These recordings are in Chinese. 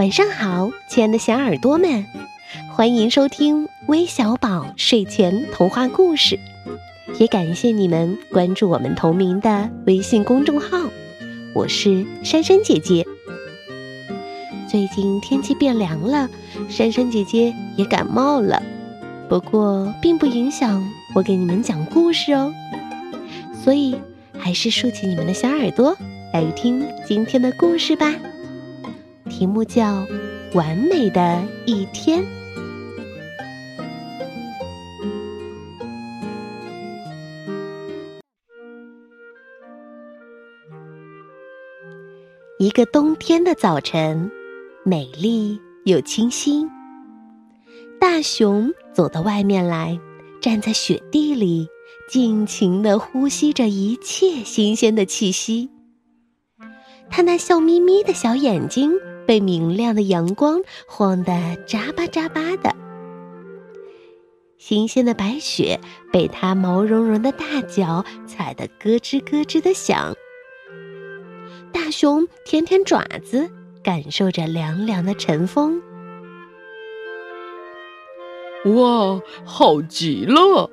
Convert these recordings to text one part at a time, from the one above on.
晚上好，亲爱的小耳朵们，欢迎收听微小宝睡前童话故事，也感谢你们关注我们同名的微信公众号。我是珊珊姐姐。最近天气变凉了，珊珊姐姐也感冒了，不过并不影响我给你们讲故事哦。所以还是竖起你们的小耳朵来听今天的故事吧。题目叫《完美的一天》。一个冬天的早晨，美丽又清新。大熊走到外面来，站在雪地里，尽情的呼吸着一切新鲜的气息。他那笑眯眯的小眼睛。被明亮的阳光晃得眨巴眨巴的，新鲜的白雪被它毛茸茸的大脚踩得咯吱咯吱的响。大熊舔舔爪子，感受着凉凉的晨风。哇，好极了！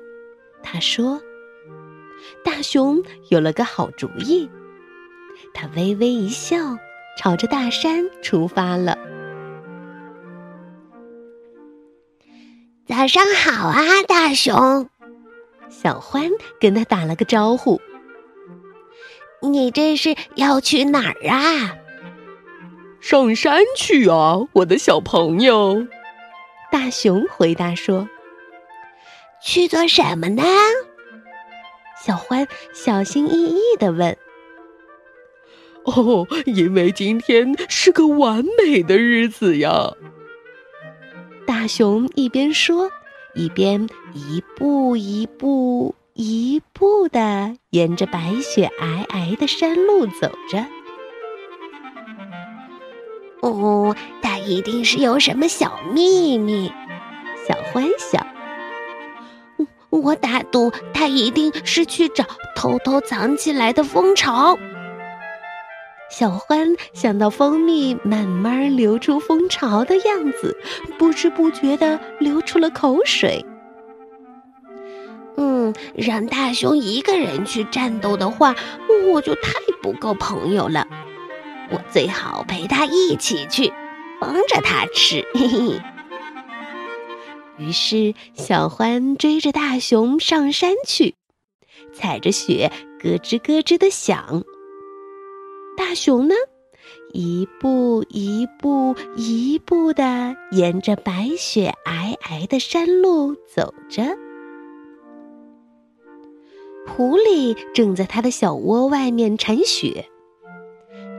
他说：“大熊有了个好主意。”他微微一笑。朝着大山出发了。早上好啊，大熊！小欢跟他打了个招呼。你这是要去哪儿啊？上山去啊，我的小朋友。大熊回答说：“去做什么呢？”小欢小心翼翼的问。哦，因为今天是个完美的日子呀！大熊一边说，一边一步一步、一步的沿着白雪皑皑的山路走着。哦，他一定是有什么小秘密。小欢想，我打赌他一定是去找偷偷藏起来的蜂巢。小欢想到蜂蜜慢慢流出蜂巢的样子，不知不觉的流出了口水。嗯，让大熊一个人去战斗的话，我就太不够朋友了。我最好陪他一起去，帮着他吃。嘿嘿。于是，小欢追着大熊上山去，踩着雪咯吱咯吱的响。大熊呢，一步一步一步的沿着白雪皑皑的山路走着。狐狸正在它的小窝外面铲雪，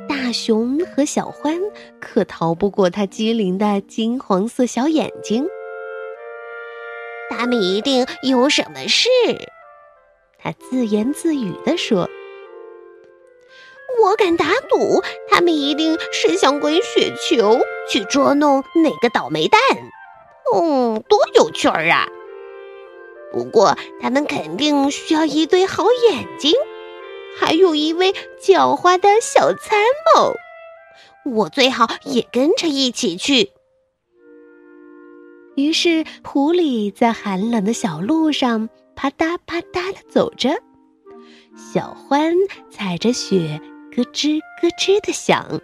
大熊和小欢可逃不过它机灵的金黄色小眼睛。他们一定有什么事，他自言自语地说。我敢打赌，他们一定是想滚雪球去捉弄哪个倒霉蛋。嗯，多有趣儿啊！不过，他们肯定需要一对好眼睛，还有一位狡猾的小参谋。我最好也跟着一起去。于是，狐狸在寒冷的小路上啪嗒啪嗒的走着，小獾踩着雪。咯吱咯吱的响，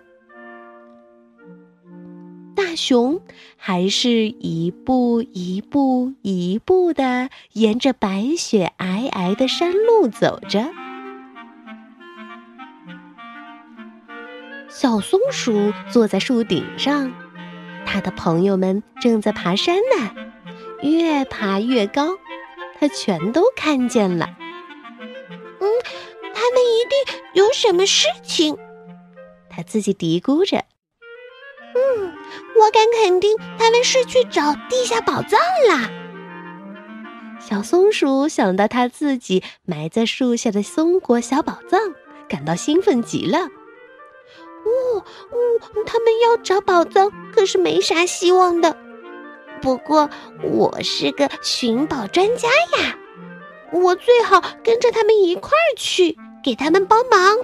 大熊还是一步一步一步的沿着白雪皑皑的山路走着。小松鼠坐在树顶上，它的朋友们正在爬山呢，越爬越高，它全都看见了。有什么事情，他自己嘀咕着。嗯，我敢肯定，他们是去找地下宝藏啦。小松鼠想到它自己埋在树下的松果小宝藏，感到兴奋极了。哦哦，他们要找宝藏，可是没啥希望的。不过，我是个寻宝专家呀，我最好跟着他们一块儿去。给他们帮忙。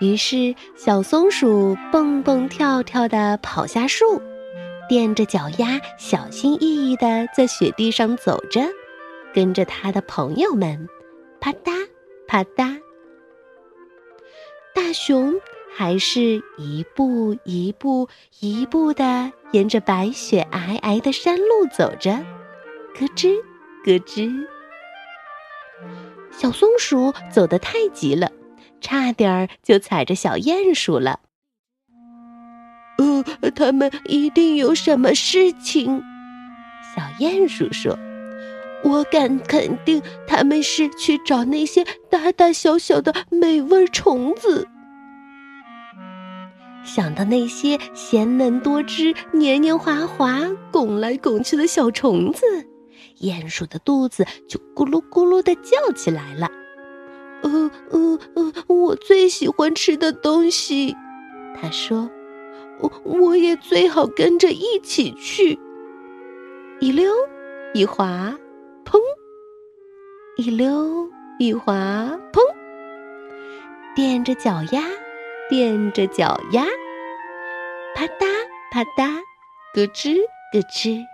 于是，小松鼠蹦蹦跳跳地跑下树，垫着脚丫，小心翼翼地在雪地上走着，跟着它的朋友们，啪嗒啪嗒。大熊还是一步一步一步地沿着白雪皑皑的山路走着，咯吱咯吱。小松鼠走得太急了。差点儿就踩着小鼹鼠了。呃，他们一定有什么事情。小鼹鼠说：“我敢肯定，他们是去找那些大大小小的美味虫子。”想到那些鲜嫩多汁、黏黏滑滑、拱来拱去的小虫子，鼹鼠的肚子就咕噜咕噜的叫起来了。呃呃呃，我最喜欢吃的东西，他说：“我我也最好跟着一起去。”一溜一滑，砰！一溜一滑，砰！垫着脚丫，垫着脚丫，啪嗒啪嗒，咯吱咯吱，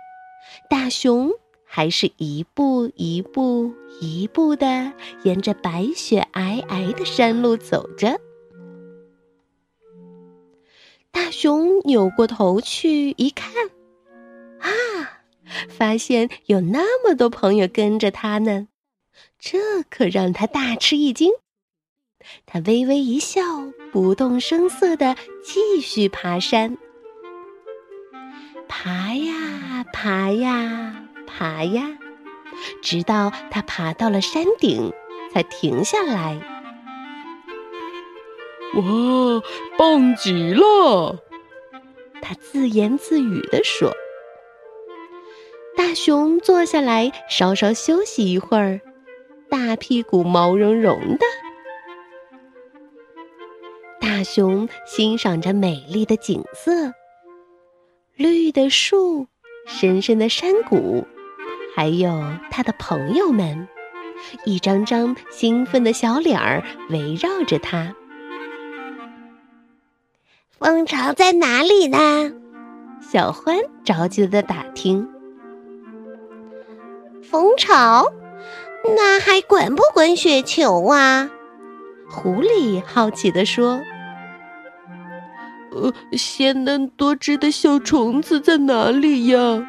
大熊。还是一步一步一步的沿着白雪皑皑的山路走着。大熊扭过头去一看，啊，发现有那么多朋友跟着他呢，这可让他大吃一惊。他微微一笑，不动声色的继续爬山，爬呀爬呀。爬呀，直到他爬到了山顶，才停下来。哇，棒极了！他自言自语地说。大熊坐下来，稍稍休息一会儿，大屁股毛茸茸的。大熊欣赏着美丽的景色，绿的树，深深的山谷。还有他的朋友们，一张张兴奋的小脸儿围绕着他。蜂巢在哪里呢？小欢着急的打听。蜂巢？那还滚不滚雪球啊？狐狸好奇的说。呃，鲜嫩多汁的小虫子在哪里呀？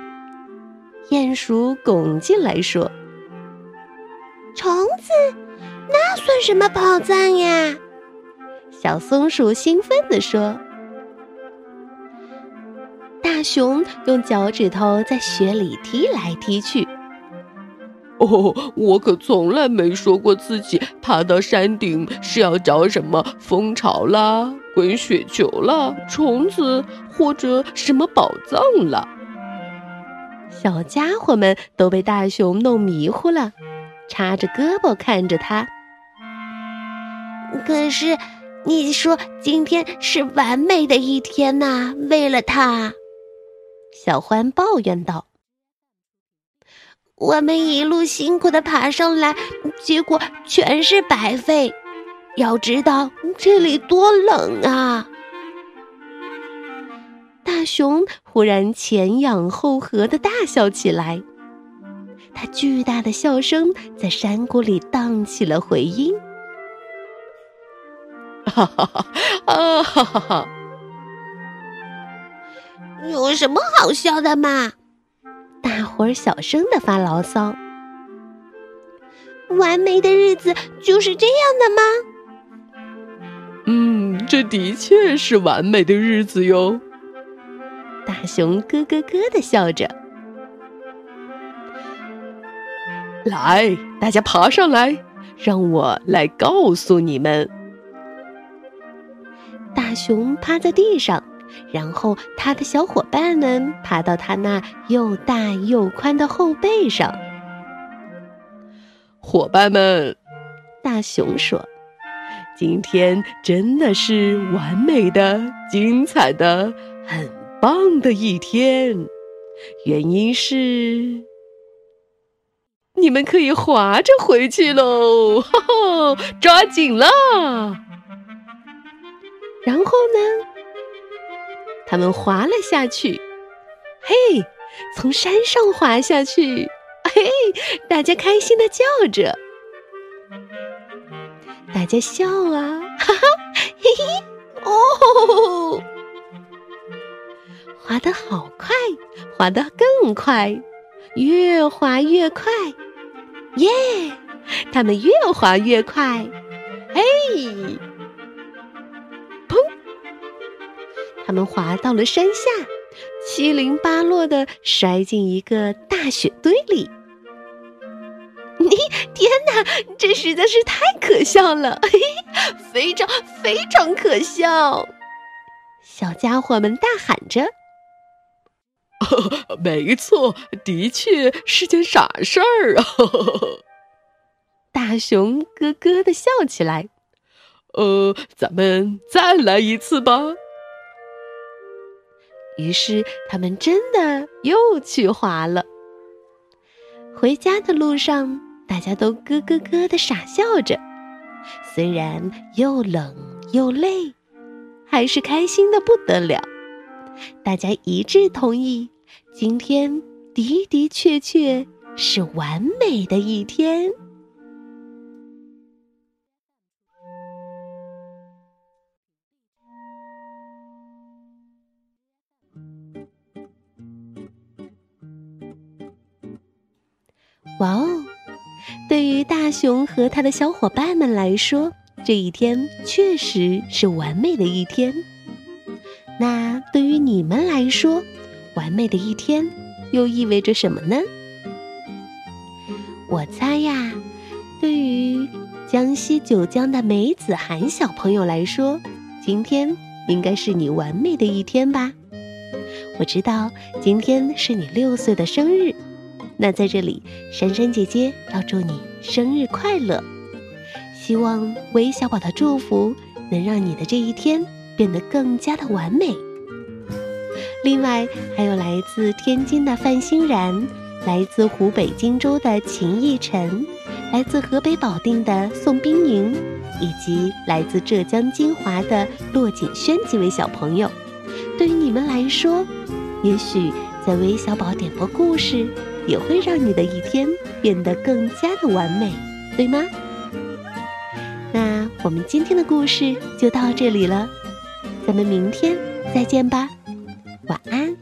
鼹鼠拱进来说：“虫子，那算什么宝藏呀？”小松鼠兴奋地说：“大熊用脚趾头在雪里踢来踢去。哦，我可从来没说过自己爬到山顶是要找什么蜂巢啦、滚雪球啦、虫子或者什么宝藏了。”小家伙们都被大熊弄迷糊了，叉着胳膊看着他。可是，你说今天是完美的一天呐！为了他，小欢抱怨道：“我们一路辛苦的爬上来，结果全是白费。要知道这里多冷啊！”大熊忽然前仰后合的大笑起来，他巨大的笑声在山谷里荡起了回音。哈哈哈！啊哈哈哈！有什么好笑的嘛？大伙儿小声的发牢骚。完美的日子就是这样的吗？嗯，这的确是完美的日子哟。大熊咯咯咯的笑着，来，大家爬上来，让我来告诉你们。大熊趴在地上，然后他的小伙伴们爬到他那又大又宽的后背上。伙伴们，大熊说：“今天真的是完美的、精彩的，很。”棒的一天，原因是你们可以滑着回去喽！哈哈，抓紧啦！然后呢，他们滑了下去。嘿，从山上滑下去！嘿，大家开心的叫着，大家笑啊，哈哈，嘿嘿，哦，滑得好快，滑得更快，越滑越快，耶！他们越滑越快，嘿，砰！他们滑到了山下，七零八落的摔进一个大雪堆里。你天哪，这实在是太可笑了，非常非常可笑！小家伙们大喊着：“ 没错，的确是件傻事儿啊！”大熊咯咯的笑起来。呃，咱们再来一次吧。于是他们真的又去滑了。回家的路上。大家都咯咯咯的傻笑着，虽然又冷又累，还是开心的不得了。大家一致同意，今天的的确确是完美的一天。哇哦！对于大熊和他的小伙伴们来说，这一天确实是完美的一天。那对于你们来说，完美的一天又意味着什么呢？我猜呀，对于江西九江的梅子涵小朋友来说，今天应该是你完美的一天吧。我知道今天是你六岁的生日。那在这里，珊珊姐姐要祝你生日快乐！希望韦小宝的祝福能让你的这一天变得更加的完美。另外，还有来自天津的范欣然，来自湖北荆州的秦逸晨，来自河北保定的宋冰莹，以及来自浙江金华的骆锦轩几位小朋友。对于你们来说，也许在微小宝点播故事。也会让你的一天变得更加的完美，对吗？那我们今天的故事就到这里了，咱们明天再见吧，晚安。